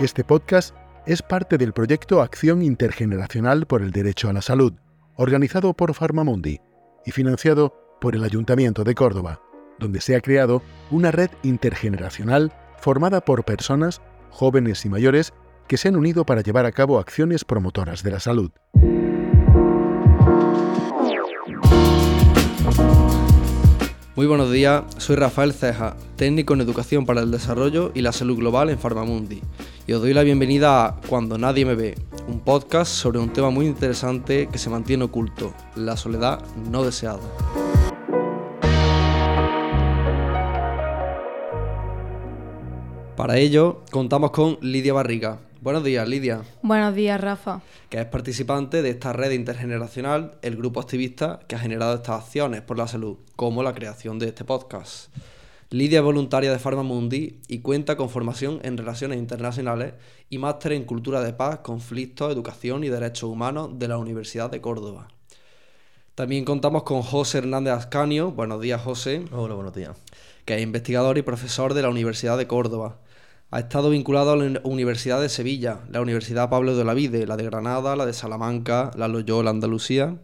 Este podcast es parte del proyecto Acción Intergeneracional por el Derecho a la Salud, organizado por Farmamundi y financiado por el Ayuntamiento de Córdoba, donde se ha creado una red intergeneracional formada por personas, jóvenes y mayores, que se han unido para llevar a cabo acciones promotoras de la salud. Muy buenos días, soy Rafael Ceja, técnico en Educación para el Desarrollo y la Salud Global en Farmamundi, y os doy la bienvenida a Cuando Nadie Me Ve, un podcast sobre un tema muy interesante que se mantiene oculto, la soledad no deseada. Para ello, contamos con Lidia Barriga. Buenos días, Lidia. Buenos días, Rafa. Que es participante de esta red intergeneracional, el grupo activista que ha generado estas acciones por la salud, como la creación de este podcast. Lidia es voluntaria de Farmamundi y cuenta con formación en Relaciones Internacionales y máster en Cultura de Paz, Conflictos, Educación y Derechos Humanos de la Universidad de Córdoba. También contamos con José Hernández Ascanio. Buenos días, José. Hola, buenos días. Que es investigador y profesor de la Universidad de Córdoba. Ha estado vinculado a la Universidad de Sevilla, la Universidad Pablo de Olavide, la de Granada, la de Salamanca, la Loyola Andalucía,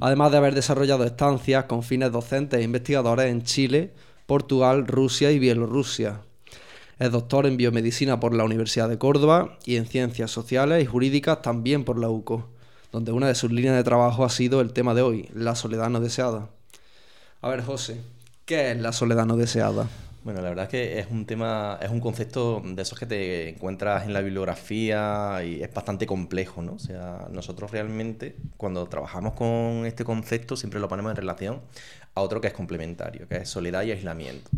además de haber desarrollado estancias con fines docentes e investigadores en Chile, Portugal, Rusia y Bielorrusia. Es doctor en biomedicina por la Universidad de Córdoba y en ciencias sociales y jurídicas también por la UCO, donde una de sus líneas de trabajo ha sido el tema de hoy, la soledad no deseada. A ver, José, ¿qué es la soledad no deseada? Bueno, la verdad es que es un tema, es un concepto de esos que te encuentras en la bibliografía y es bastante complejo, ¿no? O sea, nosotros realmente cuando trabajamos con este concepto siempre lo ponemos en relación a otro que es complementario, que es soledad y aislamiento.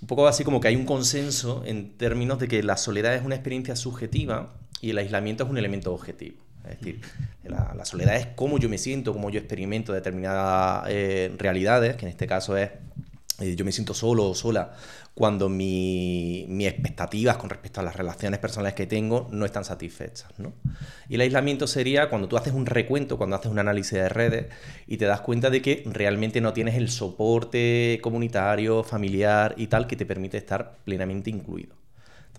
Un poco así como que hay un consenso en términos de que la soledad es una experiencia subjetiva y el aislamiento es un elemento objetivo. Es decir, la, soledad es cómo yo me siento, cómo yo experimento determinadas eh, realidades, que en este caso es eh, yo me siento solo o sola cuando mis expectativas con respecto a las relaciones personales que tengo no están satisfechas. ¿no? Y el aislamiento sería cuando tú haces un recuento, cuando haces un análisis de redes y te das cuenta de que realmente no tienes el soporte comunitario, familiar y tal que te permite estar plenamente incluido.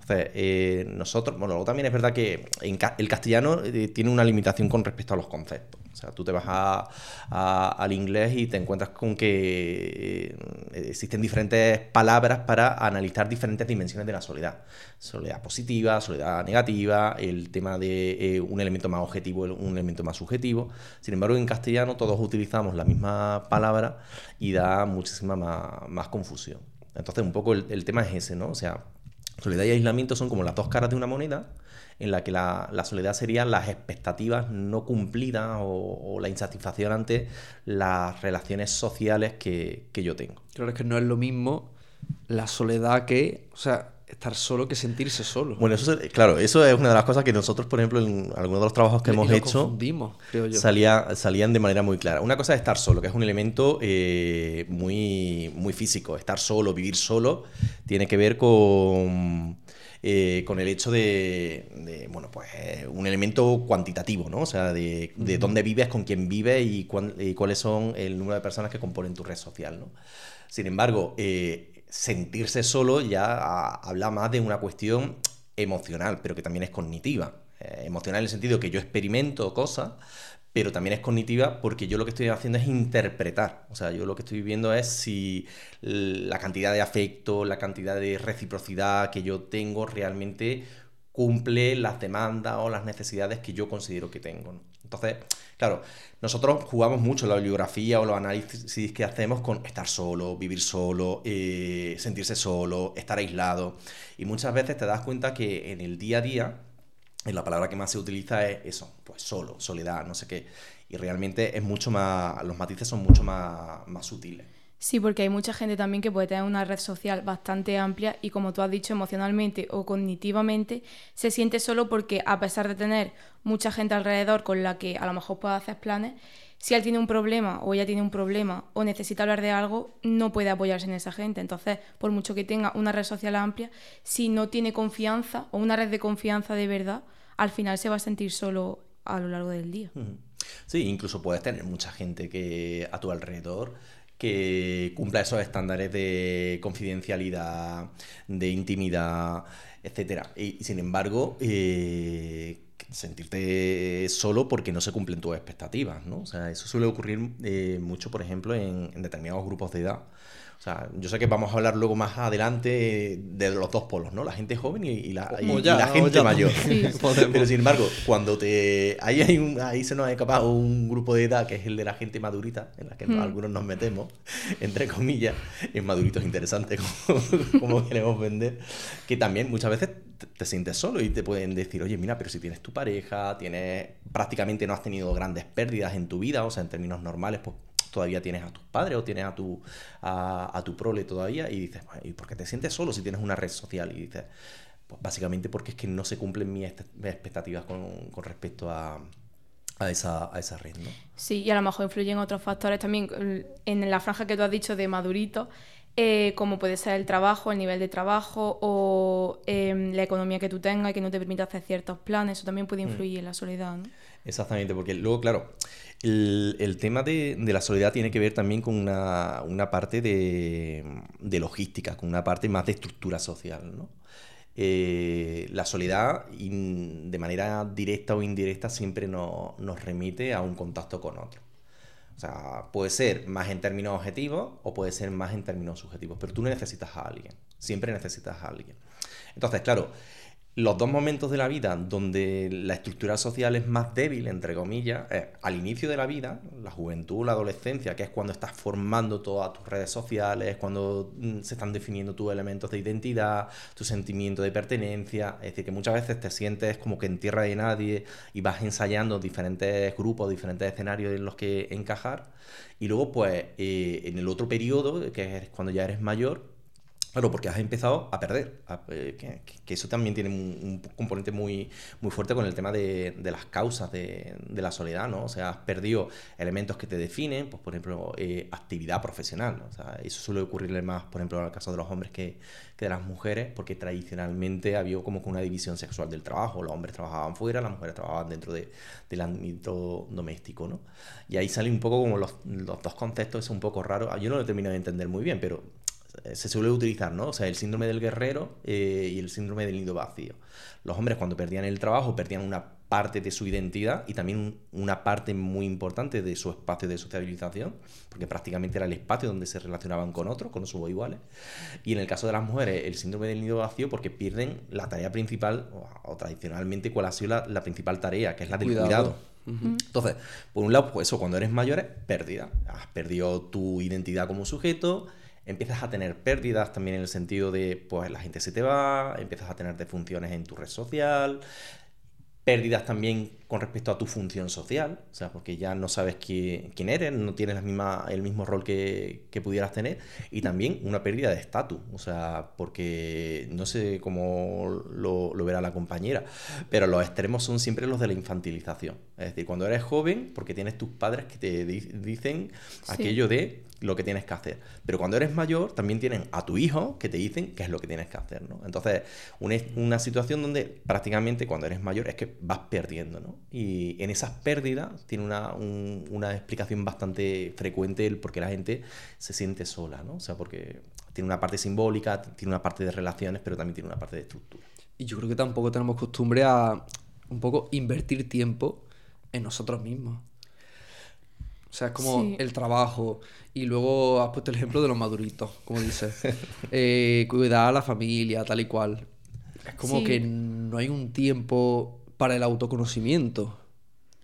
Entonces, eh, nosotros, bueno, luego también es verdad que el castellano eh, tiene una limitación con respecto a los conceptos. O sea, tú te vas al inglés y te encuentras con que eh, existen diferentes palabras para analizar diferentes dimensiones de la soledad. Soledad positiva, soledad negativa, el tema de un elemento más objetivo, un elemento más subjetivo. Sin embargo, en castellano todos utilizamos la misma palabra y da muchísima más, confusión. Entonces, un poco el tema es ese, ¿no? O sea, Soledad y aislamiento son como las dos caras de una moneda, en la que la, soledad serían las expectativas no cumplidas o, la insatisfacción ante las relaciones sociales que, yo tengo. Claro, es que no es lo mismo la soledad que, o sea, estar solo que sentirse solo. Bueno, eso claro, eso es una de las cosas que nosotros, por ejemplo, en algunos de los trabajos que hemos hecho, creo yo. Salía, salían de manera muy clara. Una cosa es estar solo, que es un elemento eh, muy, muy físico. Estar solo, vivir solo, tiene que ver con eh, con el hecho de, bueno, pues un elemento cuantitativo, ¿no? O sea, de, dónde vives, con quién vives y, cuáles son el número de personas que componen tu red social, ¿no? Sin embargo, eh, sentirse solo ya habla más de una cuestión emocional, pero que también es cognitiva. Eh, emocional en el sentido que yo experimento cosas, pero también es cognitiva porque yo lo que estoy haciendo es interpretar. O sea, yo lo que estoy viendo es si la cantidad de afecto, la cantidad de reciprocidad que yo tengo realmente cumple las demandas o las necesidades que yo considero que tengo. Entonces, claro, nosotros jugamos mucho la bibliografía o los análisis que hacemos con estar solo, vivir solo, eh, sentirse solo, estar aislado. Y muchas veces te das cuenta que en el día a día la palabra que más se utiliza es eso, pues solo, soledad, no sé qué. Y realmente es mucho más, los matices son mucho más, más sutiles. Sí, porque hay mucha gente también que puede tener una red social bastante amplia y como tú has dicho, emocionalmente o cognitivamente, se siente solo porque a pesar de tener mucha gente alrededor con la que a lo mejor puede hacer planes, si él tiene un problema o ella tiene un problema o necesita hablar de algo, no puede apoyarse en esa gente. Entonces, por mucho que tenga una red social amplia, si no tiene confianza o una red de confianza de verdad, al final se va a sentir solo a lo largo del día. Sí, incluso puedes tener mucha gente que a tu alrededor que cumpla esos estándares de confidencialidad, de intimidad, etcétera. Y, sin embargo, eh, sentirte solo porque no se cumplen tus expectativas, ¿no? O sea, eso suele ocurrir eh, mucho, por ejemplo, en, determinados grupos de edad. O sea, yo sé que vamos a hablar luego más adelante de los dos polos, ¿no? La gente joven y, la, gente mayor. Pero sin embargo, cuando te. Ahí, hay un, ahí se nos ha escapado un grupo de edad que es el de la gente madurita, en la que hmm. algunos nos metemos, entre comillas, en maduritos interesantes, como, como queremos vender, que también muchas veces te, sientes solo y te pueden decir, oye, mira, pero si tienes tu pareja, tienes prácticamente no has tenido grandes pérdidas en tu vida, o sea, en términos normales, pues todavía tienes a tus padres o tienes a tu, a, tu prole todavía y dices, ¿y por qué te sientes solo si tienes una red social? Y dices, pues básicamente porque es que no se cumplen mis, expectativas con, respecto a, a esa, a esa red, ¿no? Sí, y a lo mejor influyen otros factores también. En la franja que tú has dicho de madurito, eh, como puede ser el trabajo, el nivel de trabajo o em, la economía que tú tengas y que no te permita hacer ciertos planes, eso también puede mm. influir en la soledad. ¿no? Exactamente, porque luego, claro, el, tema de, la soledad tiene que ver también con una, parte de, logística, con una parte más de estructura social, ¿no? Eh, la soledad, de manera directa o indirecta, siempre nos remite a un contacto con otro. O sea, puede ser más en términos objetivos o puede ser más en términos subjetivos, pero tú necesitas a alguien, siempre necesitas a alguien. Entonces, claro, los dos momentos de la vida donde la estructura social es más débil, entre comillas, es al inicio de la vida, la juventud, la adolescencia, que es cuando estás formando todas tus redes sociales, cuando mm, se están definiendo tus elementos de identidad, tu sentimiento de pertenencia. Es decir, que muchas veces te sientes como que en tierra de nadie y vas ensayando diferentes grupos, diferentes escenarios en los que encajar. Y luego, pues, eh, en el otro periodo, que es cuando ya eres mayor, Claro, porque has empezado a perder, eh, que, eso también tiene un, componente muy, muy fuerte con el tema de, las causas de, la soledad, ¿no? O sea, has perdido elementos que te definen, pues por ejemplo, eh, actividad profesional, O sea, eso suele ocurrirle más, por ejemplo, en el caso de los hombres que, que de las mujeres, porque tradicionalmente había como que una división sexual del trabajo, los hombres trabajaban fuera, las mujeres trabajaban dentro del ámbito doméstico, ¿no? Y ahí sale un poco como los, los dos conceptos, es un poco raro, yo no lo termino de entender muy bien, pero se suele utilizar, ¿no? O sea, el síndrome del guerrero eh, y el síndrome del nido vacío. Los hombres cuando perdían el trabajo perdían una parte de su identidad y también una parte muy importante de su espacio de sociabilización, porque prácticamente era el espacio donde se relacionaban con otros, con sus iguales. Y en el caso de las mujeres, el síndrome del nido vacío, porque pierden la tarea principal, o, tradicionalmente, cuál ha sido la, principal tarea, que es la del cuidado. Entonces, por un lado, pues eso, cuando eres mayor, es pérdida. Has perdido tu identidad como sujeto, empiezas a tener pérdidas también en el sentido de, pues la gente se te va, empiezas a tener defunciones en tu red social, pérdidas también con respecto a tu función social, o sea, porque ya no sabes quién eres, no tienes la misma, el mismo rol que, pudieras tener, y también una pérdida de estatus, o sea, porque no sé cómo lo, verá la compañera, pero los extremos son siempre los de la infantilización, es decir, cuando eres joven, porque tienes tus padres que te dicen aquello de lo que tienes que hacer. Pero cuando eres mayor, también tienen a tu hijo que te dicen qué es lo que tienes que hacer, ¿no? Entonces, una, una situación donde prácticamente cuando eres mayor es que vas perdiendo, ¿no? Y en esas pérdidas tiene una, una explicación bastante frecuente el por qué la gente se siente sola, ¿no? O sea, porque tiene una parte simbólica, tiene una parte de relaciones, pero también tiene una parte de estructura. Y yo creo que tampoco tenemos costumbre a un poco invertir tiempo en nosotros mismos. O sea, es como el trabajo. Y luego has puesto el ejemplo de los maduritos, como dices. Eh, cuidar a la familia, tal y cual. Es como que no hay un tiempo para el autoconocimiento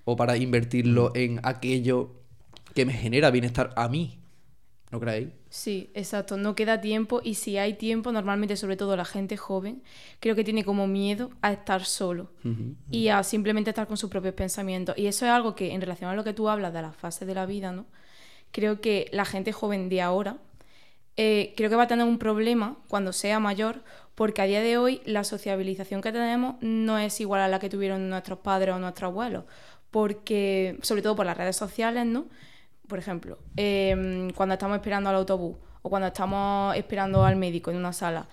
o para invertirlo mm. en aquello que me genera bienestar a mí. ¿No creéis? Sí, exacto. No queda tiempo y si hay tiempo, normalmente sobre todo la gente joven, creo que tiene como miedo a estar solo y a simplemente estar con sus propios pensamientos. Y eso es algo que en relación a lo que tú hablas de las fases de la vida, ¿no? Creo que la gente joven de ahora eh, creo que va a tener un problema cuando sea mayor porque a día de hoy la sociabilización que tenemos no es igual a la que tuvieron nuestros padres o nuestros abuelos, porque sobre todo por las redes sociales, ¿no? Por ejemplo, em, cuando estamos esperando al autobús o cuando estamos esperando al médico en una sala,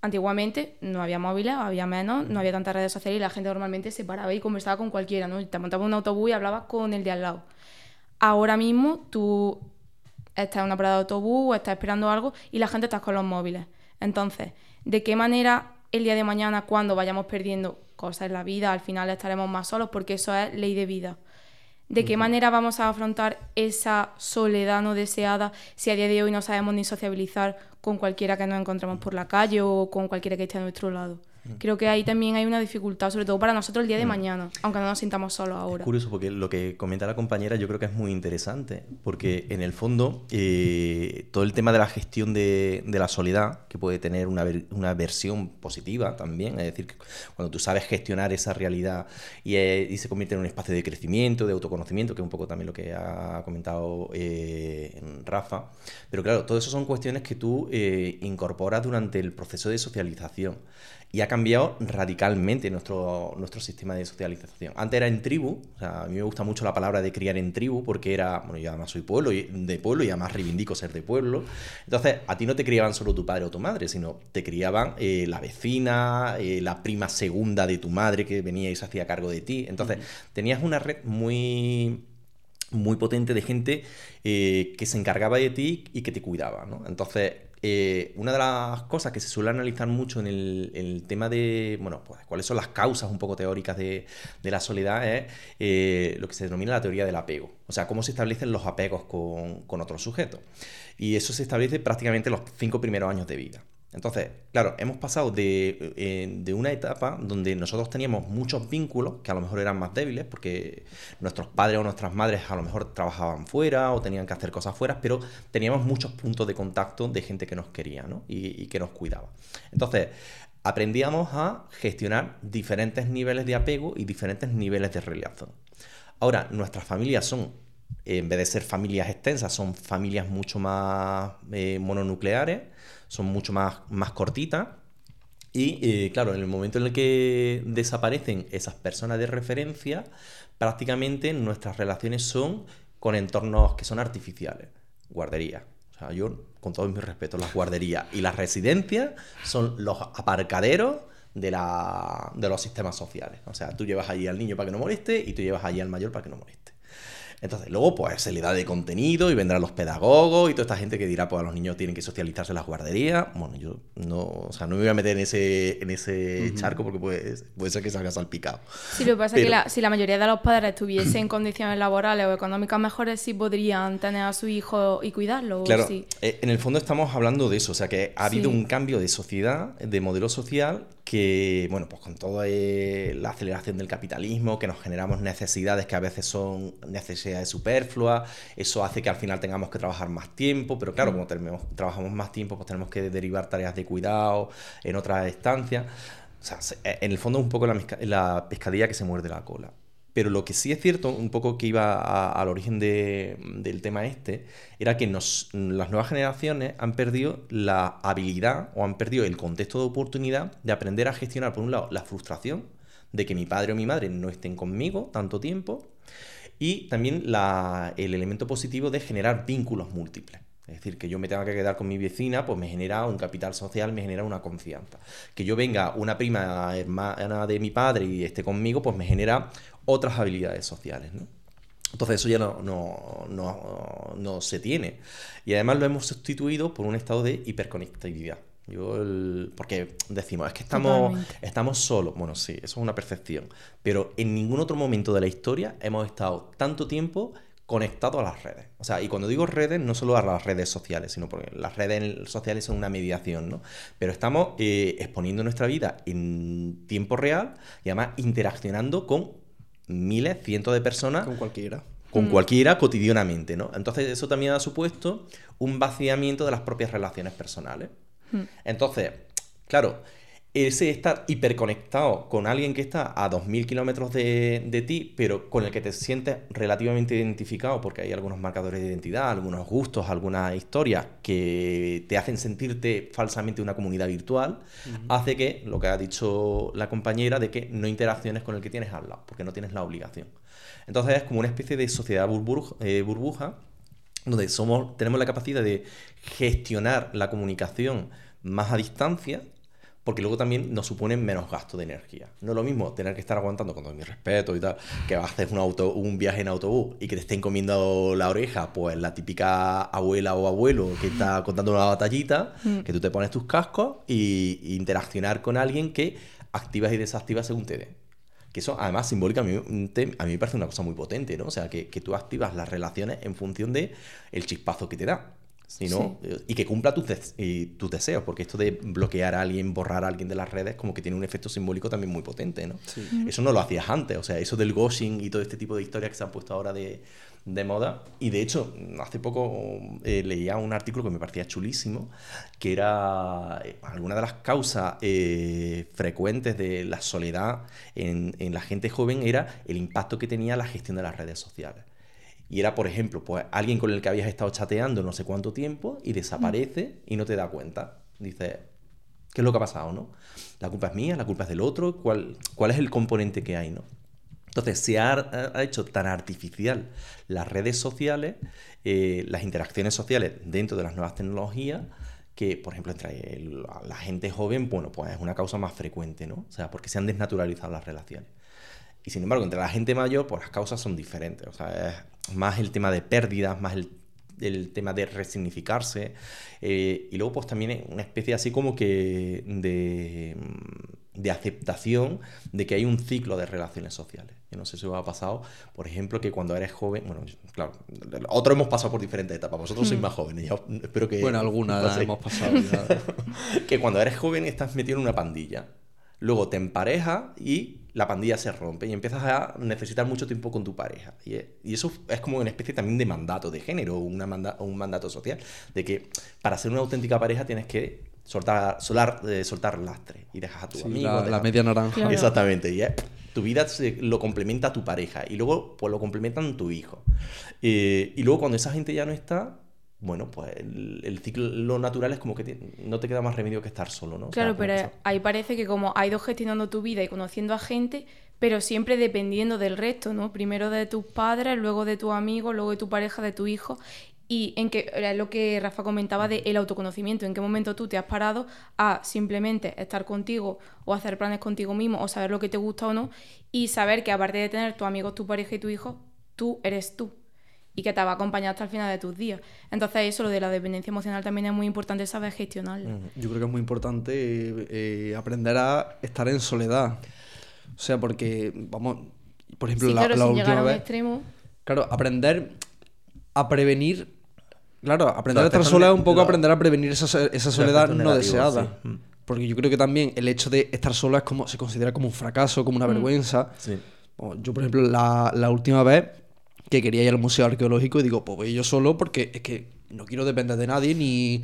antiguamente no había móviles, había menos, no había tantas redes sociales y la gente normalmente se paraba y conversaba con cualquiera, ¿no? Te montabas un autobús y hablabas con el de al lado. Ahora mismo tú estás en una parada de autobús o estás esperando algo y la gente está con los móviles. Entonces, ¿de qué manera el día de mañana, cuando vayamos perdiendo cosas en la vida, al final estaremos más solos? Porque eso es ley de vida. ¿De qué manera vamos a afrontar esa soledad no deseada si a día de hoy no sabemos ni sociabilizar con cualquiera que nos encontremos por la calle o con cualquiera que esté a nuestro lado? Creo que ahí también hay una dificultad, sobre todo para nosotros el día de mañana, aunque no nos sintamos solos ahora. Es curioso porque lo que comenta la compañera yo creo que es muy interesante, porque en el fondo eh, todo el tema de la gestión de, la soledad, que puede tener una, una, versión positiva también, es decir, cuando tú sabes gestionar esa realidad y, y, se convierte en un espacio de crecimiento, de autoconocimiento, que es un poco también lo que ha comentado eh, Rafa, pero claro, todo eso son cuestiones que tú eh, incorporas durante el proceso de socialización y ha cambiado radicalmente nuestro, nuestro sistema de socialización. Antes era en tribu, o sea, a mí me gusta mucho la palabra de criar en tribu porque era, bueno, yo además soy pueblo, de pueblo y además reivindico ser de pueblo. Entonces, a ti no te criaban solo tu padre o tu madre, sino te criaban eh, la vecina, eh, la prima segunda de tu madre que venía y se hacía cargo de ti. Entonces, tenías una red muy muy potente de gente eh, que se encargaba de ti y que te cuidaba, ¿no? Entonces, eh, una de las cosas que se suele analizar mucho en el, tema de, bueno, pues cuáles son las causas un poco teóricas de, la soledad es eh, lo que se denomina la teoría del apego. O sea, cómo se establecen los apegos con, con otros sujetos. Y eso se establece prácticamente los cinco primeros años de vida. Entonces, claro, hemos pasado eh, de, una etapa donde nosotros teníamos muchos vínculos que a lo mejor eran más débiles porque nuestros padres o nuestras madres a lo mejor trabajaban fuera o tenían que hacer cosas fuera, pero teníamos muchos puntos de contacto de gente que nos quería ¿no? y, y que nos cuidaba. Entonces, aprendíamos a gestionar diferentes niveles de apego y diferentes niveles de relación. Ahora, nuestras familias son en vez de ser familias extensas, son familias mucho más eh, mononucleares, son mucho más, más cortitas. Y eh, claro, en el momento en el que desaparecen esas personas de referencia, prácticamente nuestras relaciones son con entornos que son artificiales. Guarderías. O sea, yo, con todo mi respeto, las guarderías y las residencias son los aparcaderos de, la, de los sistemas sociales. O sea, tú llevas allí al niño para que no moleste y tú llevas allí al mayor para que no moleste. Entonces, luego, pues se le da de contenido y vendrán los pedagogos y toda esta gente que dirá, pues a los niños tienen que socializarse en las guarderías. Bueno, yo no, o sea, no me voy a meter en ese, en ese charco porque puede, puede ser que salga salpicado. Sí, lo que pasa es que si la mayoría de los padres estuviesen en condiciones laborales o económicas mejores, sí podrían tener a su hijo y cuidarlo. Claro, eh, en el fondo estamos hablando de eso, o sea, que ha habido un cambio de sociedad, de modelo social, que, bueno, pues con toda eh, la aceleración del capitalismo, que nos generamos necesidades que a veces son necesidades superfluas, eso hace que al final tengamos que trabajar más tiempo, pero claro, mm. como trabajamos más tiempo, pues tenemos que derivar tareas de cuidado en otras estancias. O sea, eh, en el fondo es un poco la, la pescadilla que se muerde la cola. Pero lo que sí es cierto, un poco que iba al origen del tema este, era que las nuevas generaciones han perdido la habilidad o han perdido el contexto de oportunidad de aprender a gestionar, por un lado, la frustración de que mi padre o mi madre no estén conmigo tanto tiempo y también el elemento positivo de generar vínculos múltiples. Es decir, que yo me tenga que quedar con mi vecina, pues me genera un capital social, me genera una confianza. Que yo venga una prima hermana de mi padre y esté conmigo, pues me genera otras habilidades sociales. ¿no? Entonces eso ya no, no, no, se tiene. Y además lo hemos sustituido por un estado de hiperconectividad. Yo porque decimos, es que estamos, estamos solos. Bueno, sí, eso es una percepción. Pero en ningún otro momento de la historia hemos estado tanto tiempo conectados a las redes. O sea, y cuando digo redes, no solo a las redes sociales, sino porque las redes sociales son una mediación, ¿no? Pero estamos eh, exponiendo nuestra vida en tiempo real y además interaccionando con miles, cientos de personas. Con cualquiera. Con mm. cualquiera cotidianamente, ¿no? Entonces eso también ha supuesto un vaciamiento de las propias relaciones personales. Mm. Entonces, claro, ese estar hiperconectado con alguien que está a 2.000 kilómetros de, ti, pero con el que te sientes relativamente identificado, porque hay algunos marcadores de identidad, algunos gustos, algunas historias que te hacen sentirte falsamente una comunidad virtual, hace que, lo que ha dicho la compañera, de que no interacciones con el que tienes al lado, porque no tienes la obligación. Entonces es como una especie de sociedad eh, burbuja, donde somos, tenemos la capacidad de gestionar la comunicación más a distancia, porque luego también nos suponen menos gasto de energía. No es lo mismo tener que estar aguantando, con todo mi respeto y tal, que haces un, auto, un viaje en autobús y que te estén comiendo la oreja, pues la típica abuela o abuelo que está contando una batallita, mm. que tú te pones tus cascos y, interaccionar con alguien que activas y desactivas según te dé. Que eso, además, simbólicamente, a mí me parece una cosa muy potente, ¿no? O sea, que, que tú activas las relaciones en función de el chispazo que te da sino, y que cumpla tus, tus deseos, porque esto de bloquear a alguien, borrar a alguien de las redes, como que tiene un efecto simbólico también muy potente, ¿no? Eso no lo hacías antes, o sea, eso del ghosting y todo este tipo de historias que se han puesto ahora de, de moda. Y de hecho, hace poco eh, leía un artículo que me parecía chulísimo, que era eh, alguna de las causas eh, frecuentes de la soledad en, en la gente joven era el impacto que tenía la gestión de las redes sociales. Y era, por ejemplo, pues alguien con el que habías estado chateando no sé cuánto tiempo y desaparece y no te da cuenta. Dice, ¿qué es lo que ha pasado, no? La culpa es mía, la culpa es del otro, ¿cuál, cuál es el componente que hay, no? Entonces, se ha, hecho tan artificial las redes sociales, eh, las interacciones sociales dentro de las nuevas tecnologías, que, por ejemplo, entre la gente joven, bueno, pues es una causa más frecuente, ¿no? O sea, porque se han desnaturalizado las relaciones. Y sin embargo, entre la gente mayor, pues las causas son diferentes. O sea, es más el tema de pérdidas, más el, tema de resignificarse. Eh, y luego, pues también una especie así como que de, de, aceptación de que hay un ciclo de relaciones sociales. Yo no sé si os ha pasado, por ejemplo, que cuando eres joven, bueno, claro, otros hemos pasado por diferentes etapas, vosotros sois hmm. más jóvenes, yo espero que... Bueno, algunas hemos pasado. que cuando eres joven estás metido en una pandilla, luego te emparejas y la pandilla se rompe y empiezas a necesitar mucho tiempo con tu pareja. Y, eso es como una especie también de mandato de género, una un mandato social, de que para ser una auténtica pareja tienes que soltar, solar, eh, soltar lastre y dejas a tu amigo. La, media naranja. Exactamente. Y tu vida lo complementa a tu pareja y luego pues lo complementan tu hijo. Eh, y luego cuando esa gente ya no está, bueno, pues el, ciclo lo natural es como que no te queda más remedio que estar solo, ¿no? Claro, pero ahí parece que como has ido gestionando tu vida y conociendo a gente, pero siempre dependiendo del resto, ¿no? Primero de tus padres, luego de tu amigo, luego de tu pareja, de tu hijo. Y en que era lo que Rafa comentaba de el autoconocimiento, en qué momento tú te has parado a simplemente estar contigo o hacer planes contigo mismo o saber lo que te gusta o no y saber que aparte de tener tu amigo, tu pareja y tu hijo, tú eres tú y que te va a acompañar hasta el final de tus días. Entonces eso, lo de la dependencia emocional también es muy importante saber gestionarla. Yo creo que es muy importante eh, aprender a estar en soledad. O sea, porque, vamos, por ejemplo, la, claro, última vez... Extremo... Claro, aprender a prevenir... Claro, aprender a estar sola es un poco aprender a prevenir esa, esa soledad no deseada. Porque yo creo que también el hecho de estar sola es como, se considera como un fracaso, como una mm. vergüenza. Yo, por ejemplo, la, la última vez que quería ir al museo arqueológico y digo, pues voy yo solo porque es que no quiero depender de nadie, ni,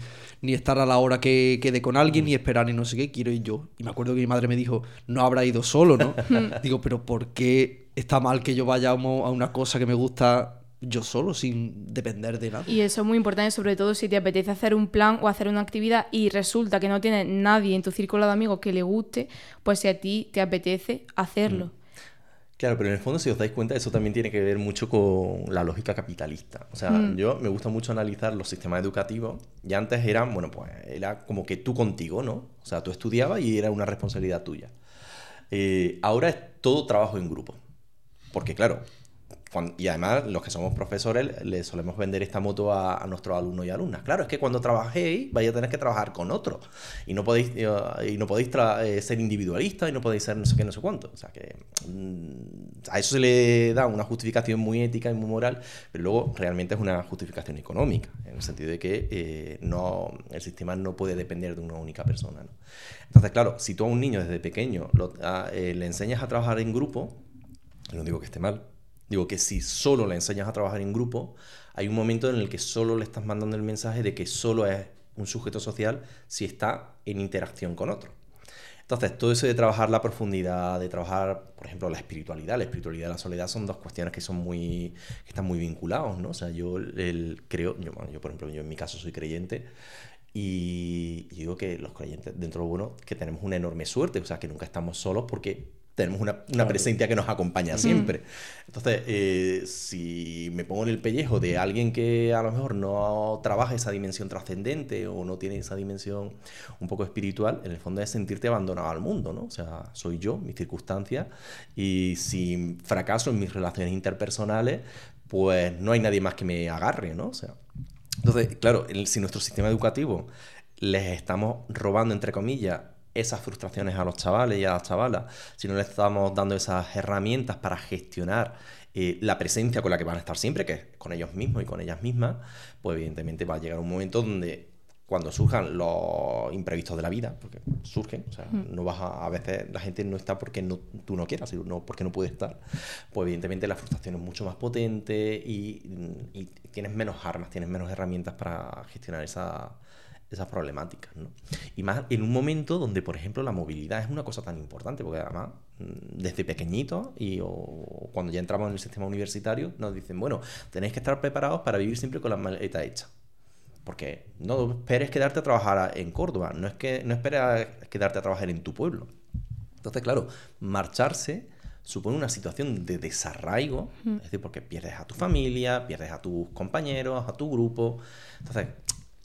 estar a la hora que quede con alguien, ni esperar, ni no sé qué, quiero ir yo. Y me acuerdo que mi madre me dijo, no habrá ido solo, ¿no? digo, pero ¿por qué está mal que yo vaya a una cosa que me gusta yo solo, sin depender de nada? Y eso es muy importante, sobre todo si te apetece hacer un plan o hacer una actividad y resulta que no tienes nadie en tu círculo de amigos que le guste, pues si a ti te apetece hacerlo. Mm. Claro, pero en el fondo, si os dais cuenta, eso también tiene que ver mucho con la lógica capitalista. O sea, mm. yo me gusta mucho analizar los sistemas educativos. Y antes eran, bueno, pues era como que tú contigo, ¿no? O sea, tú estudiabas y era una responsabilidad tuya. Eh, ahora es todo trabajo en grupo. Porque, claro, y además, los que somos profesores, le solemos vender esta moto a, nuestros alumnos y alumnas. Claro, es que cuando trabajéis, vais a tener que trabajar con otros. Y no podéis, eh, y no podéis eh, ser individualistas y no podéis ser no sé qué, no sé cuánto. O sea que mm, a eso se le da una justificación muy ética y muy moral, pero luego realmente es una justificación económica, en el sentido de que eh, no, el sistema no puede depender de una única persona. Entonces, claro, si tú a un niño desde pequeño le enseñas a trabajar en grupo, no digo que esté mal, Digo que si solo le enseñas a trabajar en grupo, hay un momento en el que solo le estás mandando el mensaje de que solo es un sujeto social si está en interacción con otro. Entonces, todo eso de trabajar la profundidad, de trabajar, por ejemplo, la espiritualidad, la espiritualidad y la soledad son dos cuestiones que son muy, que están muy vinculados, ¿no? O sea, yo el, creo, yo, por ejemplo, yo en mi caso soy creyente y digo que los creyentes, dentro de uno, que tenemos una enorme suerte, o sea, que nunca estamos solos porque tenemos una, presencia que nos acompaña siempre. Entonces, eh, si me pongo en el pellejo de alguien que a lo mejor no trabaja esa dimensión trascendente o no tiene esa dimensión un poco espiritual, en el fondo es sentirte abandonado al mundo, ¿no? O sea, soy yo, mis circunstancias, y si fracaso en mis relaciones interpersonales, pues no hay nadie más que me agarre, ¿no? O sea, entonces, claro, si nuestro sistema educativo les estamos robando, entre comillas, esas frustraciones a los chavales y a las chavalas, si no les estamos dando esas herramientas para gestionar eh, la presencia con la que van a estar siempre, que es con ellos mismos y con ellas mismas, pues evidentemente va a llegar un momento donde cuando surjan los imprevistos de la vida, porque surgen, o sea, mm. no vas a, a veces la gente no está porque no, tú no quieras, sino porque no puede estar, pues evidentemente la frustración es mucho más potente y, y tienes menos armas, tienes menos herramientas para gestionar esa, esas problemáticas. ¿no? Y más en un momento donde, por ejemplo, la movilidad es una cosa tan importante, porque además, mm, desde pequeñito y cuando ya entramos en el sistema universitario, nos dicen, bueno, tenéis que estar preparados para vivir siempre con la maleta hecha. Porque no esperes quedarte a trabajar en Córdoba, no es que no esperes quedarte a trabajar en tu pueblo. Entonces, claro, marcharse supone una situación de desarraigo, es decir, porque pierdes a tu familia, pierdes a tus compañeros, a tu grupo. Entonces,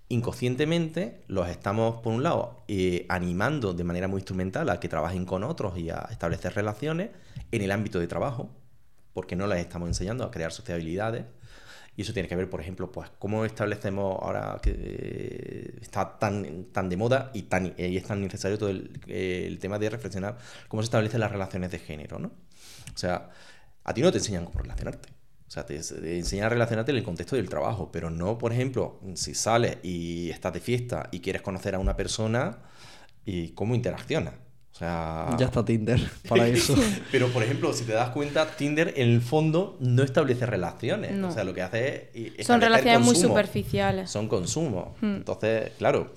inconscientemente los estamos, por un lado, eh, animando de manera muy instrumental a que trabajen con otros y a establecer relaciones en el ámbito de trabajo, porque no les estamos enseñando a crear sociabilidades. Y eso tiene que ver, por ejemplo, pues cómo establecemos ahora que eh, está tan, tan de moda y, tan, y es tan necesario todo el, el, tema de reflexionar cómo se establecen las relaciones de género, ¿no? O sea, a ti no te enseñan cómo relacionarte. O sea, te, enseña a relacionarte en el contexto del trabajo, pero no, por ejemplo, si sales y estás de fiesta y quieres conocer a una persona y cómo interacciona. O sea... Ya está Tinder para eso. pero, por ejemplo, si te das cuenta, Tinder en el fondo no establece relaciones. O sea, lo que hace es... Son relaciones muy superficiales. Son consumo. Hmm. Entonces, claro,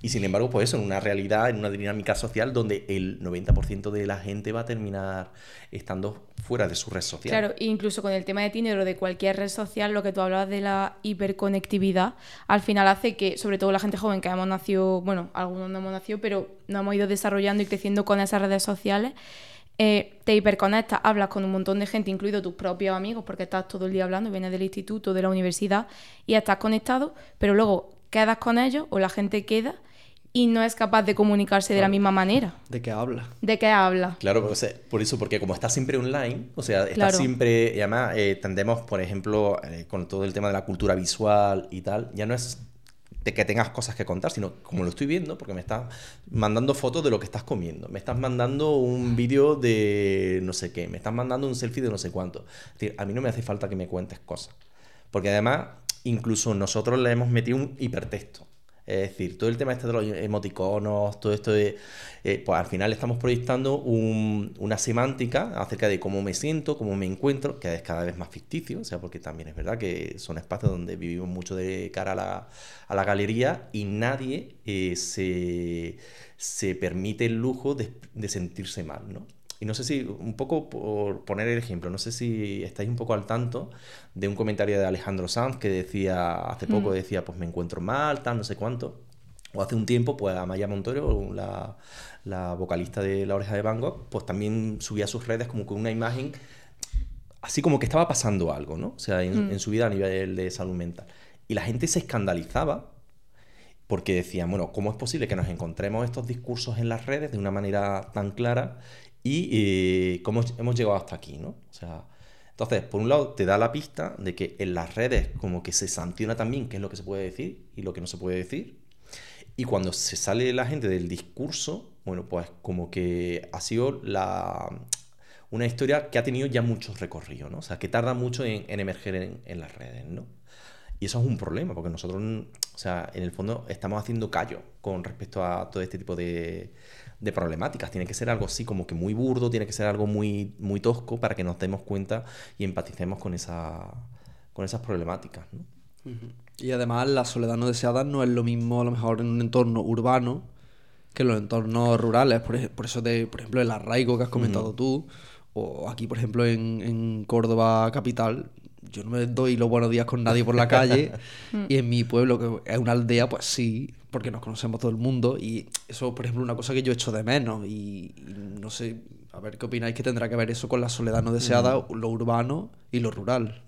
y sin embargo, pues eso, en una realidad, en una dinámica social donde el 90% de la gente va a terminar estando fuera de su red social. Claro, incluso con el tema de Tinder de cualquier red social, lo que tú hablabas de la hiperconectividad, al final hace que, sobre todo la gente joven que hemos nacido, bueno, algunos no hemos nacido, pero no hemos ido desarrollando y creciendo con esas redes sociales, eh, te hiperconectas, hablas con un montón de gente, incluido tus propios amigos, porque estás todo el día hablando, vienes del instituto, de la universidad y estás conectado, pero luego quedas con ellos o la gente queda y no es capaz de comunicarse de la misma manera. ¿De qué habla? ¿De qué habla? Claro, por eso, porque como está siempre online, o sea, está siempre, y además eh, tendemos, por ejemplo, eh, con todo el tema de la cultura visual y tal, ya no es de que tengas cosas que contar, sino como lo estoy viendo, porque me estás mandando fotos de lo que estás comiendo, me estás mandando un vídeo de no sé qué, me estás mandando un selfie de no sé cuánto. Es decir, a mí no me hace falta que me cuentes cosas, porque además incluso nosotros le hemos metido un hipertexto. Es decir, todo el tema este de los emoticonos, todo esto de, eh, pues al final estamos proyectando una semántica acerca de cómo me siento, cómo me encuentro, que es cada vez más ficticio, o sea, porque también es verdad que son espacios donde vivimos mucho de cara a la, galería y nadie eh, se, permite el lujo de, de sentirse mal, ¿no? Y no sé si, un poco por poner el ejemplo, no sé si estáis un poco al tanto de un comentario de Alejandro Sanz que decía, hace poco mm. decía, pues me encuentro mal, tal, no sé cuánto. O hace un tiempo, pues Amaya Montoro, la, la vocalista de La Oreja de Van Gogh, pues también subía a sus redes como con una imagen así como que estaba pasando algo, ¿no? O sea, en, mm. en, su vida a nivel de salud mental. Y la gente se escandalizaba porque decían, bueno, ¿cómo es posible que nos encontremos estos discursos en las redes de una manera tan clara y eh, cómo hemos llegado hasta aquí, ¿no? O sea, entonces, por un lado, te da la pista de que en las redes como que se sanciona también qué es lo que se puede decir y lo que no se puede decir. Y cuando se sale la gente del discurso, bueno, pues como que ha sido la, una historia que ha tenido ya mucho recorrido, ¿no? O sea, que tarda mucho en, emerger en, en, las redes, ¿no? Y eso es un problema, porque nosotros, o sea, en el fondo estamos haciendo callo con respecto a todo este tipo de, de problemáticas. Tiene que ser algo así como que muy burdo, tiene que ser algo muy, muy tosco para que nos demos cuenta y empaticemos con, esa, con esas problemáticas. Y además la soledad no deseada no es lo mismo a lo mejor en un entorno urbano que en los entornos rurales. Por, por eso, de, por ejemplo, el arraigo que has comentado tú, o aquí, por ejemplo, en, en Córdoba capital, yo no me doy los buenos días con nadie por la calle y en mi pueblo, que es una aldea, pues sí, porque nos conocemos todo el mundo y eso, por ejemplo, una cosa que yo echo de menos y, no sé, A ver qué opináis que tendrá que ver eso con la soledad no deseada, Mm. lo urbano y lo rural.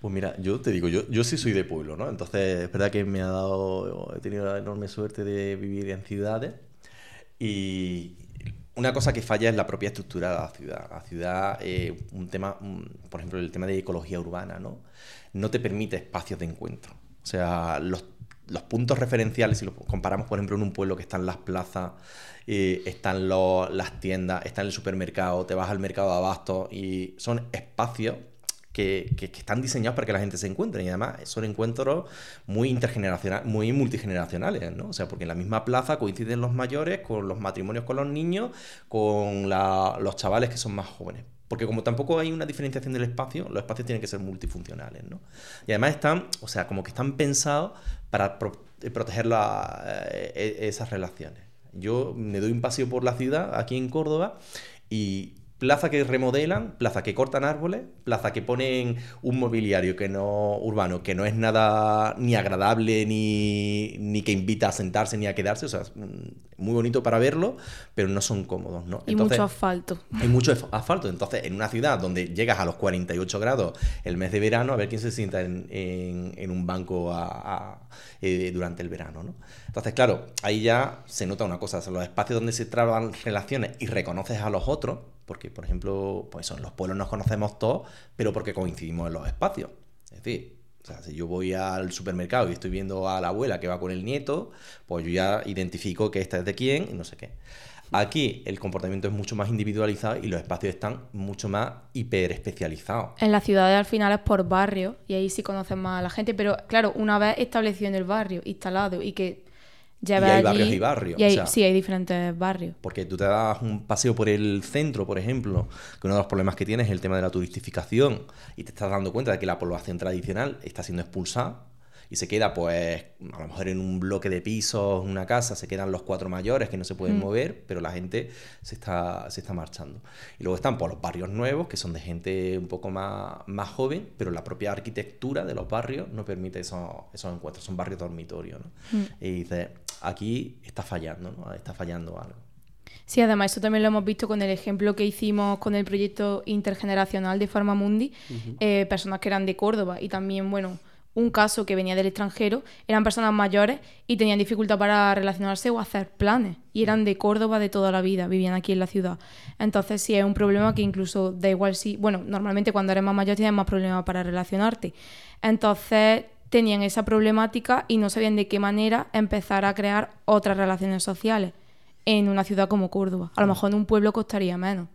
Pues mira, yo te digo, yo, yo sí soy de pueblo, ¿no? Entonces es verdad que me ha dado, he tenido la enorme suerte de vivir en ciudades y una cosa que falla es la propia estructura de la ciudad. La ciudad, eh, un tema, por ejemplo, el tema de ecología urbana, ¿no? No te permite espacios de encuentro. O sea, los, puntos referenciales, si los comparamos, por ejemplo, en un pueblo que están las plazas, eh, están las tiendas, está el supermercado, te vas al mercado de abastos y son espacios que, están diseñados para que la gente se encuentre y además son encuentros muy intergeneracionales, muy multigeneracionales, ¿no? O sea, porque en la misma plaza coinciden los mayores con los matrimonios con los niños, con los chavales que son más jóvenes. Porque como tampoco hay una diferenciación del espacio, los espacios tienen que ser multifuncionales, ¿no? Y además están, o sea, como que están pensados para eh, proteger eh, eh, esas relaciones. Yo me doy un paseo por la ciudad, aquí en Córdoba, y plaza que remodelan, plaza que cortan árboles, plaza que ponen un mobiliario que no urbano, que no es nada ni agradable ni, ni que invita a sentarse ni a quedarse, o sea, es, mm, muy bonito para verlo, pero no son cómodos, ¿no? Y mucho asfalto. Hay mucho asfalto. Entonces, en una ciudad donde llegas a los 48 grados el mes de verano, a ver quién se sienta en, en- en un banco a- a- eh, durante el verano, ¿no? Entonces, claro, ahí ya se nota una cosa. Son los espacios donde se traban relaciones y reconoces a los otros, porque, por ejemplo, pues en los pueblos nos conocemos todos, pero porque coincidimos en los espacios. Es decir, o sea, si yo voy al supermercado y estoy viendo a la abuela que va con el nieto, pues yo ya identifico que esta es de quién y no sé qué. Aquí el comportamiento es mucho más individualizado y los espacios están mucho más hiper especializados. En las ciudades al final es por barrio y ahí sí conocen más a la gente, pero claro, una vez establecido en el barrio, instalado y que Y hay allí- barrios y barrios, y hay- o sea. sí, hay diferentes barrios. Porque tú te das un paseo por el centro, por ejemplo, que uno de los problemas que tienes es el tema de la turistificación y te estás dando cuenta de que la población tradicional está siendo expulsada y se queda, pues, a lo mejor en un bloque de pisos, una casa, se quedan los cuatro mayores que no se pueden Mm. mover, pero la gente se está, se está marchando. Y luego están por los barrios nuevos, que son de gente un poco más, más joven, pero la propia arquitectura de los barrios no permite esos, esos encuentros, son barrios dormitorios, ¿no? Mm. Y dices, aquí está fallando, ¿no? Está fallando algo. Sí, además eso también lo hemos visto con el ejemplo que hicimos con el proyecto intergeneracional de Farmamundi, eh, personas que eran de Córdoba y también, bueno, un caso que venía del extranjero, eran personas mayores y tenían dificultad para relacionarse o hacer planes y eran de Córdoba de toda la vida, vivían aquí en la ciudad. Entonces sí es un problema que incluso da igual si, bueno, normalmente cuando eres más mayor tienes más problemas para relacionarte. Entonces tenían esa problemática y no sabían de qué manera empezar a crear otras relaciones sociales en una ciudad como Córdoba. A lo mejor en un pueblo costaría menos.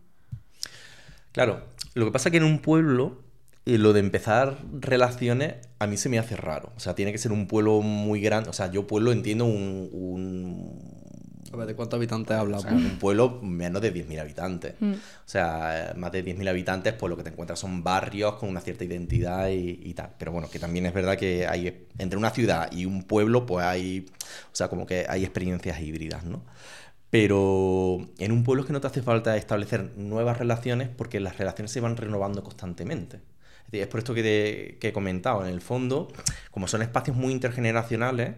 Claro, lo que pasa es que en un pueblo eh, lo de empezar relaciones a mí se me hace raro. O sea, tiene que ser un pueblo muy grande. O sea, yo pueblo entiendo un, un, A ver, ¿de cuántos habitantes o hablamos? sea, un pueblo menos de 10.000 habitantes. Mm. O sea, más de 10.000 habitantes, pues lo que te encuentras son barrios con una cierta identidad y, y tal. Pero bueno, que también es verdad que hay entre una ciudad y un pueblo, pues hay, o sea, como que hay experiencias híbridas, ¿no? Pero en un pueblo es que no te hace falta establecer nuevas relaciones porque las relaciones se van renovando constantemente. Es por esto que, he comentado. En el fondo, como son espacios muy intergeneracionales,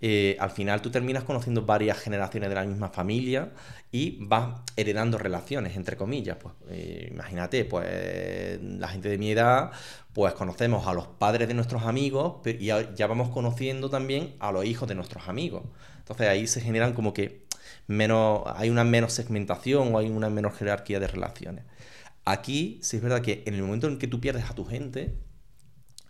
eh, al final tú terminas conociendo varias generaciones de la misma familia y vas heredando relaciones, entre comillas. Pues eh, imagínate, pues la gente de mi edad, pues conocemos a los padres de nuestros amigos ya, ya vamos conociendo también a los hijos de nuestros amigos. Entonces ahí se generan como que menos, hay una menos segmentación o hay una menor jerarquía de relaciones. Aquí sí es verdad que en el momento en que tú pierdes a tu gente,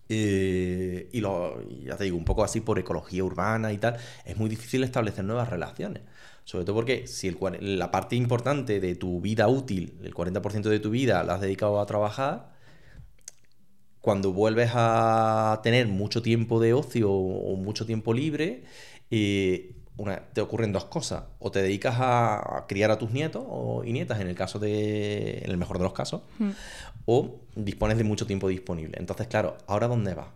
eh, y lo, ya te digo, un poco así por ecología urbana y tal, es muy difícil establecer nuevas relaciones. Sobre todo porque si el, la parte importante de tu vida útil, el 40% de tu vida la has dedicado a trabajar, cuando vuelves a tener mucho tiempo de ocio o mucho tiempo libre, eh, una- te ocurren dos cosas. O te dedicas a, a criar a tus nietos o, y nietas, en el caso de, en el mejor de los casos, Mm. o dispones de mucho tiempo disponible. Entonces, claro, ¿ahora dónde vas?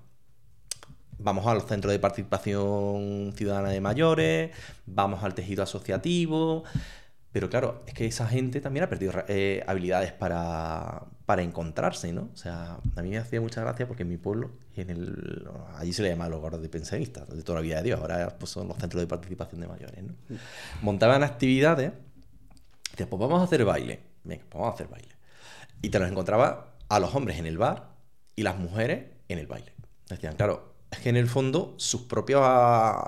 Vamos al centro de participación ciudadana de mayores, vamos al tejido asociativo, pero claro, es que esa gente también ha perdido eh, habilidades para, para encontrarse, ¿no? O sea, a mí me hacía mucha gracia porque en mi pueblo, en el, allí se le llama los hogares de pensionistas, de toda la vida de Dios, ahora pues, son los centros de participación de mayores, ¿no? Montaban actividades, decían, pues vamos a hacer baile. venga, pues vamos a hacer baile. Y te los encontraba a los hombres en el bar y las mujeres en el baile. Decían, claro, que en el fondo sus, propios,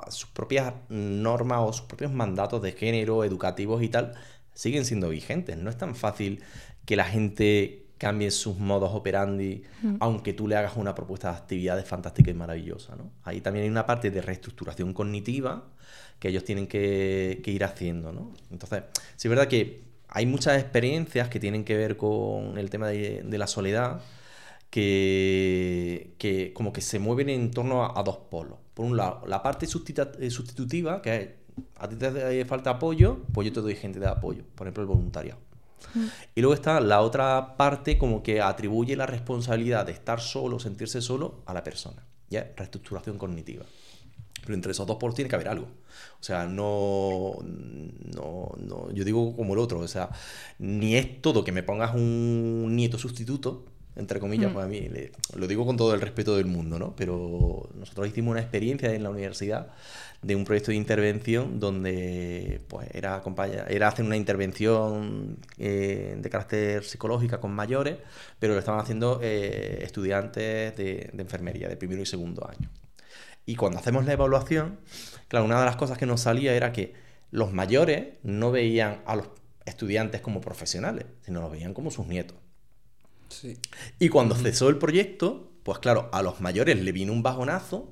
sus propias normas o sus propios mandatos de género, educativos y tal, siguen siendo vigentes. No es tan fácil que la gente cambie sus modos operandi, mm. aunque tú le hagas una propuesta de actividades fantástica y maravillosa. ¿no? Ahí también hay una parte de reestructuración cognitiva que ellos tienen que, ir haciendo. ¿no? Entonces, sí es verdad que hay muchas experiencias que tienen que ver con el tema de, la soledad, que, que, como que se mueven en torno a, dos polos. Por un lado, la parte eh, sustitutiva, que es, a ti te falta apoyo, pues yo te doy gente de apoyo, por ejemplo, el voluntariado. Mm. Y luego está la otra parte como que atribuye la responsabilidad de estar solo, sentirse solo a la persona. ¿Ya? Reestructuración cognitiva. Pero entre esos dos polos tiene que haber algo. O sea, no, no, no, yo digo como el otro, o sea, ni es todo que me pongas un nieto sustituto, entre comillas, mm. pues a mí lo digo con todo el respeto del mundo, ¿no? Pero nosotros hicimos una experiencia en la universidad de un proyecto de intervención donde pues era, era hacer una intervención eh, de carácter psicológica con mayores, pero lo estaban haciendo eh, estudiantes de, de enfermería de primero y segundo año. Y cuando hacemos la evaluación, claro, una de las cosas que nos salía era que los mayores no veían a los estudiantes como profesionales, sino los veían como sus nietos. Y cuando cesó el proyecto, pues claro, a los mayores le vino un bajonazo.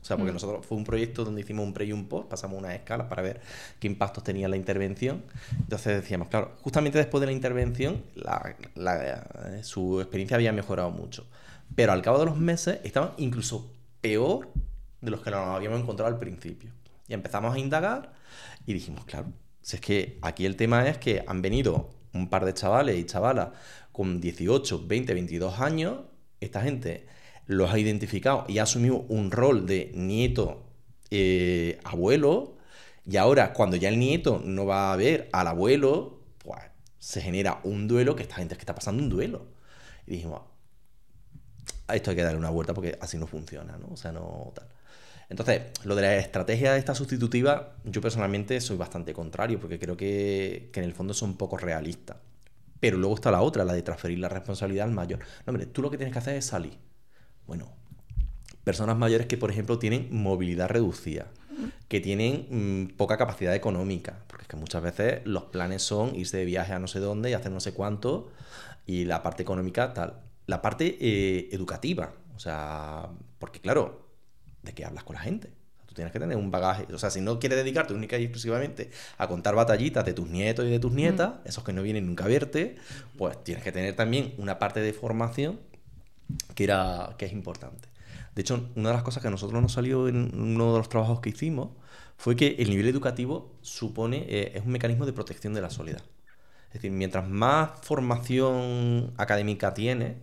O sea, porque mm. nosotros fue un proyecto donde hicimos un pre y un post, pasamos unas escalas para ver qué impactos tenía la intervención. Entonces decíamos, claro, justamente después de la intervención, eh, su experiencia había mejorado mucho. Pero al cabo de los meses estaban incluso peor de los que nos habíamos encontrado al principio. Y empezamos a indagar y dijimos, claro, si es que aquí el tema es que han venido un par de chavales y chavalas con 18, 20, 22 años, esta gente los ha identificado y ha asumido un rol de nieto, eh, abuelo, y ahora cuando ya el nieto no va a ver al abuelo, pues se genera un duelo que esta gente es que está pasando un duelo. Y dijimos, a esto hay que darle una vuelta porque así no funciona, ¿no? O sea, no tal. Entonces, lo de la estrategia esta sustitutiva, yo personalmente soy bastante contrario porque creo que, que en el fondo son poco realistas. Pero luego está la otra, la de transferir la responsabilidad al mayor. No, hombre, tú lo que tienes que hacer es salir. Bueno, personas mayores que, por ejemplo, tienen movilidad reducida, que tienen mm, poca capacidad económica, porque es que muchas veces los planes son irse de viaje a no sé dónde y hacer no sé cuánto, y la parte económica tal. La parte eh, educativa, o sea, porque claro, ¿de qué hablas con la gente? Tienes que tener un bagaje. O sea, si no quieres dedicarte única y exclusivamente a contar batallitas de tus nietos y de tus nietas, esos que no vienen nunca a verte, pues tienes que tener también una parte de formación que, era, que es importante. De hecho, una de las cosas que a nosotros nos salió en uno de los trabajos que hicimos fue que el nivel educativo supone, eh, es un mecanismo de protección de la soledad. Es decir, mientras más formación académica tienes,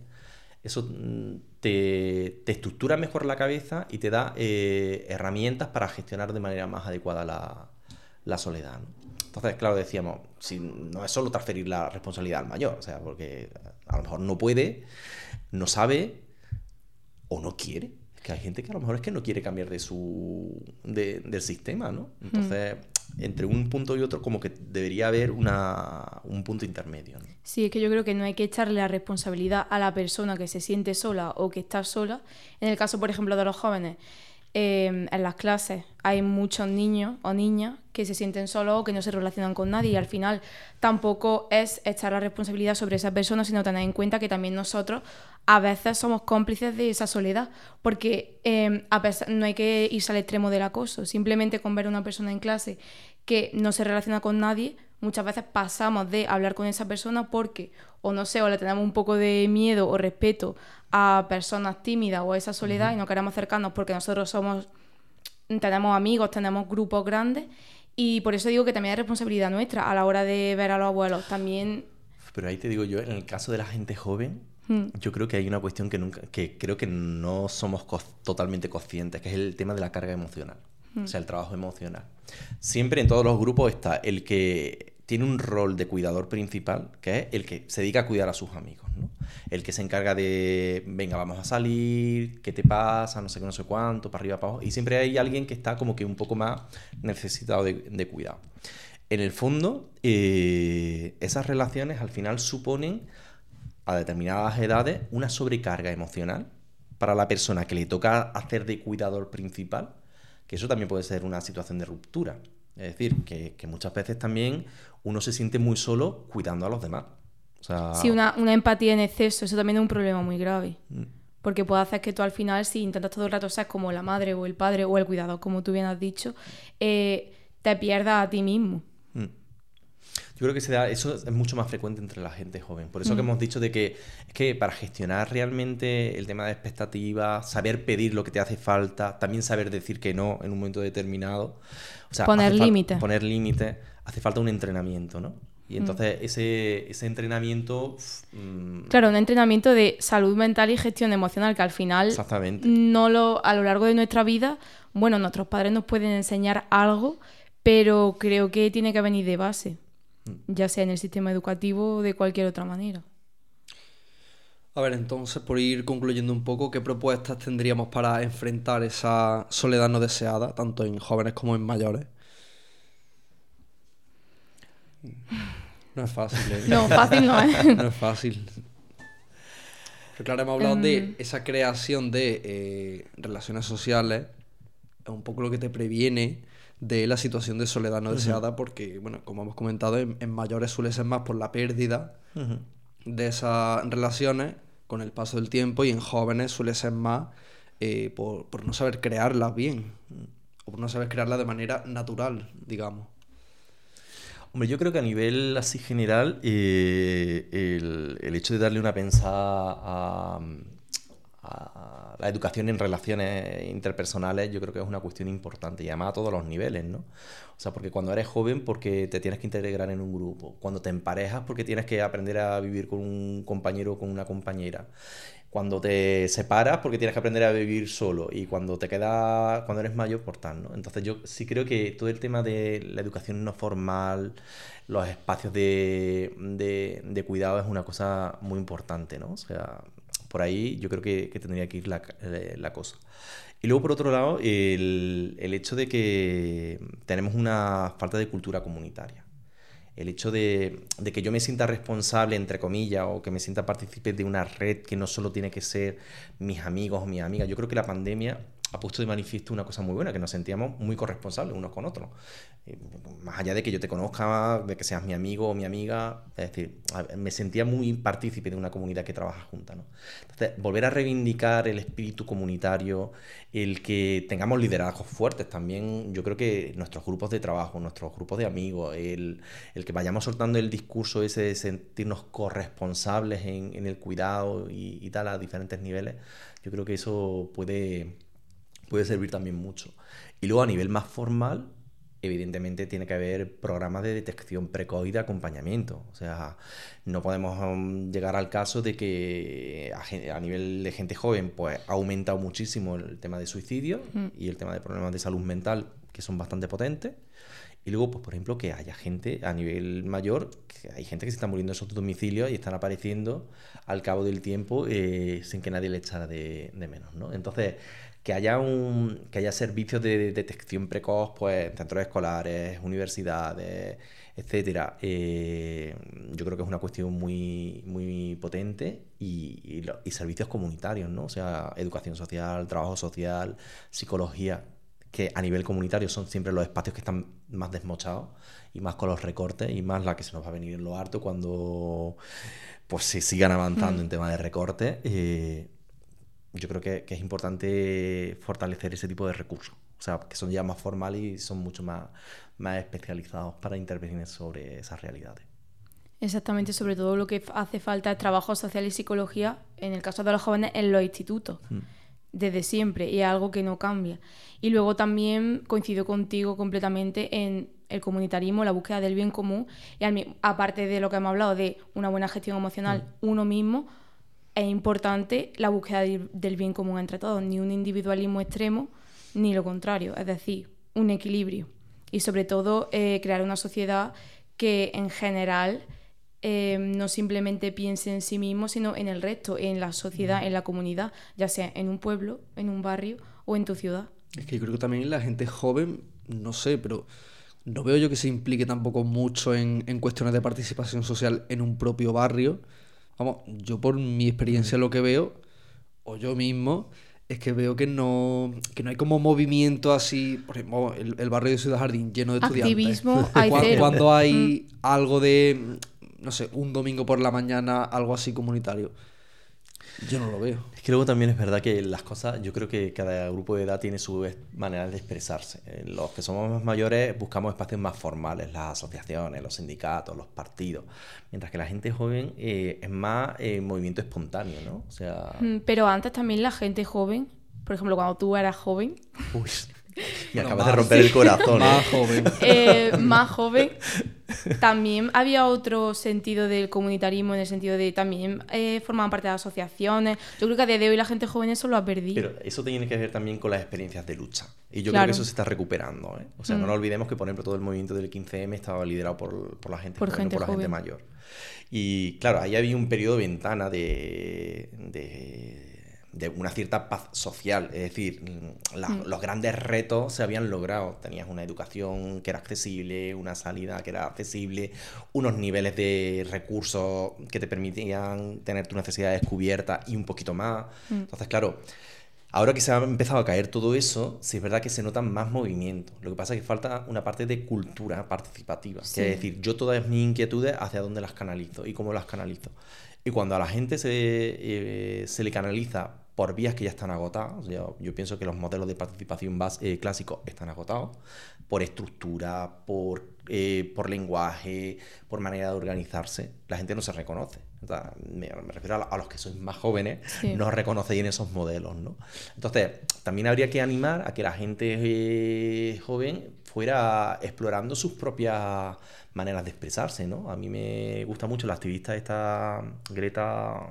eso mm, te, estructura mejor la cabeza y te da eh, herramientas para gestionar de manera más adecuada la, soledad. Entonces, claro, decíamos, si no es solo transferir la responsabilidad al mayor, o sea, porque a lo mejor no puede, no sabe o no quiere. Es que hay gente que a lo mejor es que no quiere cambiar de su del sistema, ¿no? Hmm. Entonces, entre un punto y otro, como que debería haber una, un punto intermedio. Sí, es que yo creo que no hay que echarle la responsabilidad a la persona que se siente sola o que está sola. En el caso, por ejemplo, de los jóvenes, em, en las clases. Hay muchos niños o niñas que se sienten solos o que no se relacionan con nadie y al final tampoco es echar la responsabilidad sobre esa persona, sino tener en cuenta que también nosotros a veces somos cómplices de esa soledad, porque em, a pesar, no hay que irse al extremo del acoso, simplemente con ver a una persona en clase que no se relaciona con nadie, muchas veces pasamos de hablar con esa persona porque, o no sé, o le tenemos un poco de miedo o respeto a personas tímidas o a esa soledad y no queremos acercarnos porque nosotros somos, tenemos amigos, tenemos grupos grandes y por eso digo que también hay responsabilidad nuestra a la hora de ver a los abuelos. También... Pero ahí te digo yo, en el caso de la gente joven, Hmm. Yo creo que hay una cuestión que nunca, que creo que no somos totalmente conscientes, que es el tema de la carga emocional, o hmm. sea, el trabajo emocional. Siempre en todos los grupos está el que tiene un rol de cuidador principal, que es el que se dedica a cuidar a sus amigos. El que se encarga de, venga, vamos a salir, ¿qué te pasa? No sé qué, no sé cuánto, para arriba, para abajo. Y siempre hay alguien que está como que un poco más necesitado de, de cuidado. En el fondo, eh, esas relaciones al final suponen a determinadas edades una sobrecarga emocional para la persona que le toca hacer de cuidador principal, que eso también puede ser una situación de ruptura. Es decir, que, muchas veces también uno se siente muy solo cuidando a los demás. O sí, una, empatía en exceso, eso también es un problema muy grave. Mm. Porque puede hacer que tú al final, si intentas todo el rato ser como la madre o el padre o el cuidador, como tú bien has dicho, eh, te pierdas a ti mismo. Mm. Yo creo que se da, eso es mucho más frecuente entre la gente joven. Por eso que mm. hemos dicho de que es que para gestionar realmente el tema de expectativas, saber pedir lo que te hace falta, también saber decir que no en un momento determinado. poner límites. Poner límites, hace falta un entrenamiento, ¿no? Y mm. entonces ese, ese, entrenamiento... Mm, claro, un entrenamiento de salud mental y gestión emocional que al final... Exactamente. No lo, a lo largo de nuestra vida, bueno, nuestros padres nos pueden enseñar algo, pero creo que tiene que venir de base ya sea en el sistema educativo o de cualquier otra manera. A ver, entonces, por ir concluyendo un poco, ¿qué propuestas tendríamos para enfrentar esa soledad no deseada, tanto en jóvenes como en mayores? No es fácil. ¿eh? No, fácil no es. no es fácil. Pero claro, hemos hablado de em. esa creación de eh, relaciones sociales, es un poco lo que te previene de la situación de soledad no deseada, porque, bueno, como hemos comentado, en, mayores suele ser más por la pérdida de esas relaciones con el paso del tiempo y en jóvenes suele ser más eh, por, no saber crearlas bien o por no saber crearlas de manera natural, digamos. Hombre, yo creo que a nivel así general, eh, el, el, hecho de darle una pensada a, la educación en relaciones interpersonales yo creo que es una cuestión importante y además a todos los niveles, ¿no? O sea, porque cuando eres joven porque te tienes que integrar en un grupo, cuando te emparejas porque tienes que aprender a vivir con un compañero o con una compañera, cuando te separas porque tienes que aprender a vivir solo y cuando te quedas, cuando eres mayor, por tal, ¿no? Entonces yo sí creo que todo el tema de la educación no formal, los espacios de, de, de cuidado es una cosa muy importante, ¿no? O sea, por ahí yo creo que, tendría que ir eh, la, cosa. Y luego, por otro lado, el, hecho de que tenemos una falta de cultura comunitaria. El hecho de, de, que yo me sienta responsable, entre comillas, o que me sienta partícipe de una red que no solo tiene que ser mis amigos o mis amigas. Yo creo que la pandemia ha puesto de manifiesto una cosa muy buena, que nos sentíamos muy corresponsables unos con otros. Eh, más allá de que yo te conozca, de que seas mi amigo o mi amiga, es decir, me sentía muy partícipe de una comunidad que trabaja junta. ¿no? Entonces, volver a reivindicar el espíritu comunitario, el que tengamos liderazgos fuertes también, yo creo que nuestros grupos de trabajo, nuestros grupos de amigos, el, que vayamos soltando el discurso ese de sentirnos corresponsables en, el cuidado y, y tal a diferentes niveles, yo creo que eso puede puede servir también mucho. Y luego a nivel más formal, evidentemente tiene que haber programas de detección precoz y de acompañamiento. O sea, no podemos um, llegar al caso de que a, nivel de gente joven, pues ha aumentado muchísimo el tema de suicidio mm. y el tema de problemas de salud mental, que son bastante potentes. Y luego, pues, por ejemplo, que haya gente a nivel mayor, que hay gente que se está muriendo en sus domicilios y están apareciendo al cabo del tiempo eh, sin que nadie le echara de, menos, ¿no? Entonces, que haya, un, que haya servicios de detección precoz pues, en centros escolares, universidades, etcétera, eh, yo creo que es una cuestión muy, muy potente y, y, servicios comunitarios, ¿no? O sea, educación social, trabajo social, psicología, que a nivel comunitario son siempre los espacios que están más desmochados y más con los recortes y más la que se nos va a venir en lo harto cuando pues se sigan avanzando mm. en tema de recortes. Eh, yo creo que, es importante fortalecer ese tipo de recursos. O sea, que son ya más formales y son mucho más, más especializados para intervenir sobre esas realidades. Exactamente, sobre todo lo que hace falta es trabajo social y psicología, en el caso de los jóvenes, en los institutos, mm. Desde siempre, y es algo que no cambia. Y luego también coincido contigo completamente en el comunitarismo, la búsqueda del bien común, y aparte de lo que hemos hablado de una buena gestión emocional, mm. uno mismo, es importante la búsqueda del bien común entre todos, ni un individualismo extremo, ni lo contrario, es decir, un equilibrio. Y sobre todo eh, crear una sociedad que en general eh, no simplemente piense en sí mismo, sino en el resto, en la sociedad, en la comunidad, ya sea en un pueblo, en un barrio o en tu ciudad. Es que yo creo que también la gente joven, no sé, pero no veo yo que se implique tampoco mucho en, en cuestiones de participación social en un propio barrio. Vamos, yo por mi experiencia lo que veo, o yo mismo, es que veo que no, que no hay como movimiento así, por ejemplo, el, el barrio de Ciudad Jardín lleno de Activismo estudiantes. hay Cuan- cero. Cuando hay algo de, no sé, un domingo por la mañana, algo así comunitario. Yo no lo veo. Es que luego también es verdad que las cosas, yo creo que cada grupo de edad tiene su manera de expresarse. Eh, Los que somos más mayores buscamos espacios más formales, las asociaciones, los sindicatos, los partidos, mientras que la gente joven eh, es más eh, movimiento espontáneo, ¿no? O sea, Mm, Pero antes también la gente joven, por ejemplo, cuando tú eras joven, uy, me Bueno, acabas de romper el corazón. ¿eh? Más joven. eh, más joven, también había otro sentido del comunitarismo, en el sentido de también eh, formaban parte de asociaciones. Yo creo que a día de hoy la gente joven eso lo ha perdido. Pero eso tiene que ver también con las experiencias de lucha. Y yo creo Claro. que eso se está recuperando. ¿eh? O sea, no Mm. nos olvidemos que, por ejemplo, todo el movimiento del 15M estaba liderado por, por la gente Por joven, no gente por la gente joven. mayor. Y claro, ahí había un periodo de ventana de, de, de una cierta paz social. Es decir, mm, la- Mm. los grandes retos se habían logrado. Tenías una educación que era accesible, una salida que era accesible, unos niveles de recursos que te permitían tener tus necesidades cubiertas y un poquito más. Mm. Entonces, claro, Ahora que se ha empezado a caer todo eso, sí es verdad que se notan más movimientos. Lo que pasa es que falta una parte de cultura participativa. Sí. Que es decir, yo todas mis inquietudes, hacia dónde las canalizo y cómo las canalizo. Y cuando a la gente se, eh, se le canaliza por vías que ya están agotadas, yo, yo pienso que los modelos de participación bas- eh, clásicos están agotados, por estructura, por, eh, por lenguaje, por manera de organizarse, la gente no se reconoce. O sea, me, me refiero a, los que sois más jóvenes, Sí. no reconocéis en esos modelos, ¿no? Entonces, también habría que animar a que la gente eh, joven fuera explorando sus propias maneras de expresarse, ¿no? A mí me gusta mucho la activista esta Greta,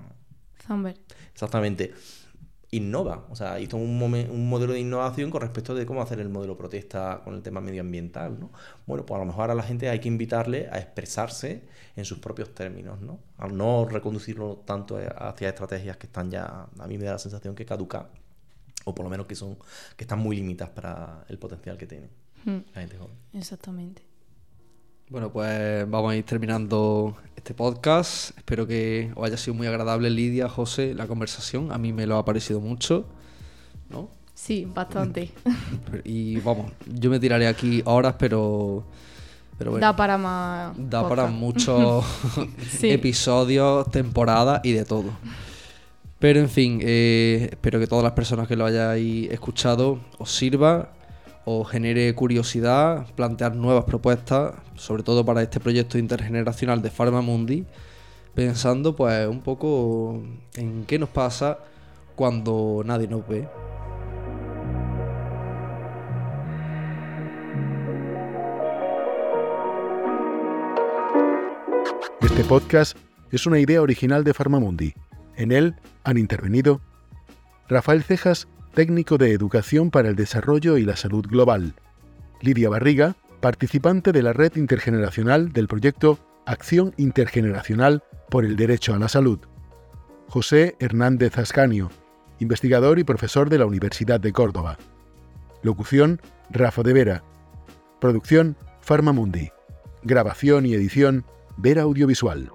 Thunberg. exactamente, innova, o sea, hizo un, un modelo de innovación con respecto de cómo hacer el modelo protesta con el tema medioambiental, ¿no? Bueno, pues a lo mejor a la gente hay que invitarle a expresarse en sus propios términos, ¿no? Al no reconducirlo tanto hacia estrategias que están ya, a mí me da la sensación que caducan, o por lo menos que son, que están muy limitadas para el potencial que tiene Mm, la gente joven. Exactamente. Bueno, pues vamos a ir terminando este podcast. Espero que os haya sido muy agradable, Lidia, José, la conversación. A mí me lo ha parecido mucho, ¿no? Sí, bastante. Y vamos, yo me tiraré aquí horas, pero, pero bueno, da para más. da para muchos Sí. episodios, temporadas y de todo. Pero en fin, eh, espero que todas las personas que lo hayáis escuchado os sirva, os genere curiosidad, plantear nuevas propuestas, sobre todo para este proyecto intergeneracional de Farmamundi, pensando pues un poco en qué nos pasa cuando nadie nos ve. Este podcast es una idea original de Farmamundi. En él han intervenido Rafael Cejas, técnico de Educación para el Desarrollo y la Salud Global, Lidia Barriga, participante de la red intergeneracional del proyecto Acción Intergeneracional por el Derecho a la Salud, José Hernández Ascanio, investigador y profesor de la Universidad de Córdoba. Locución, Rafa de Vera. Producción, Farmamundi. Grabación y edición, Vera Audiovisual.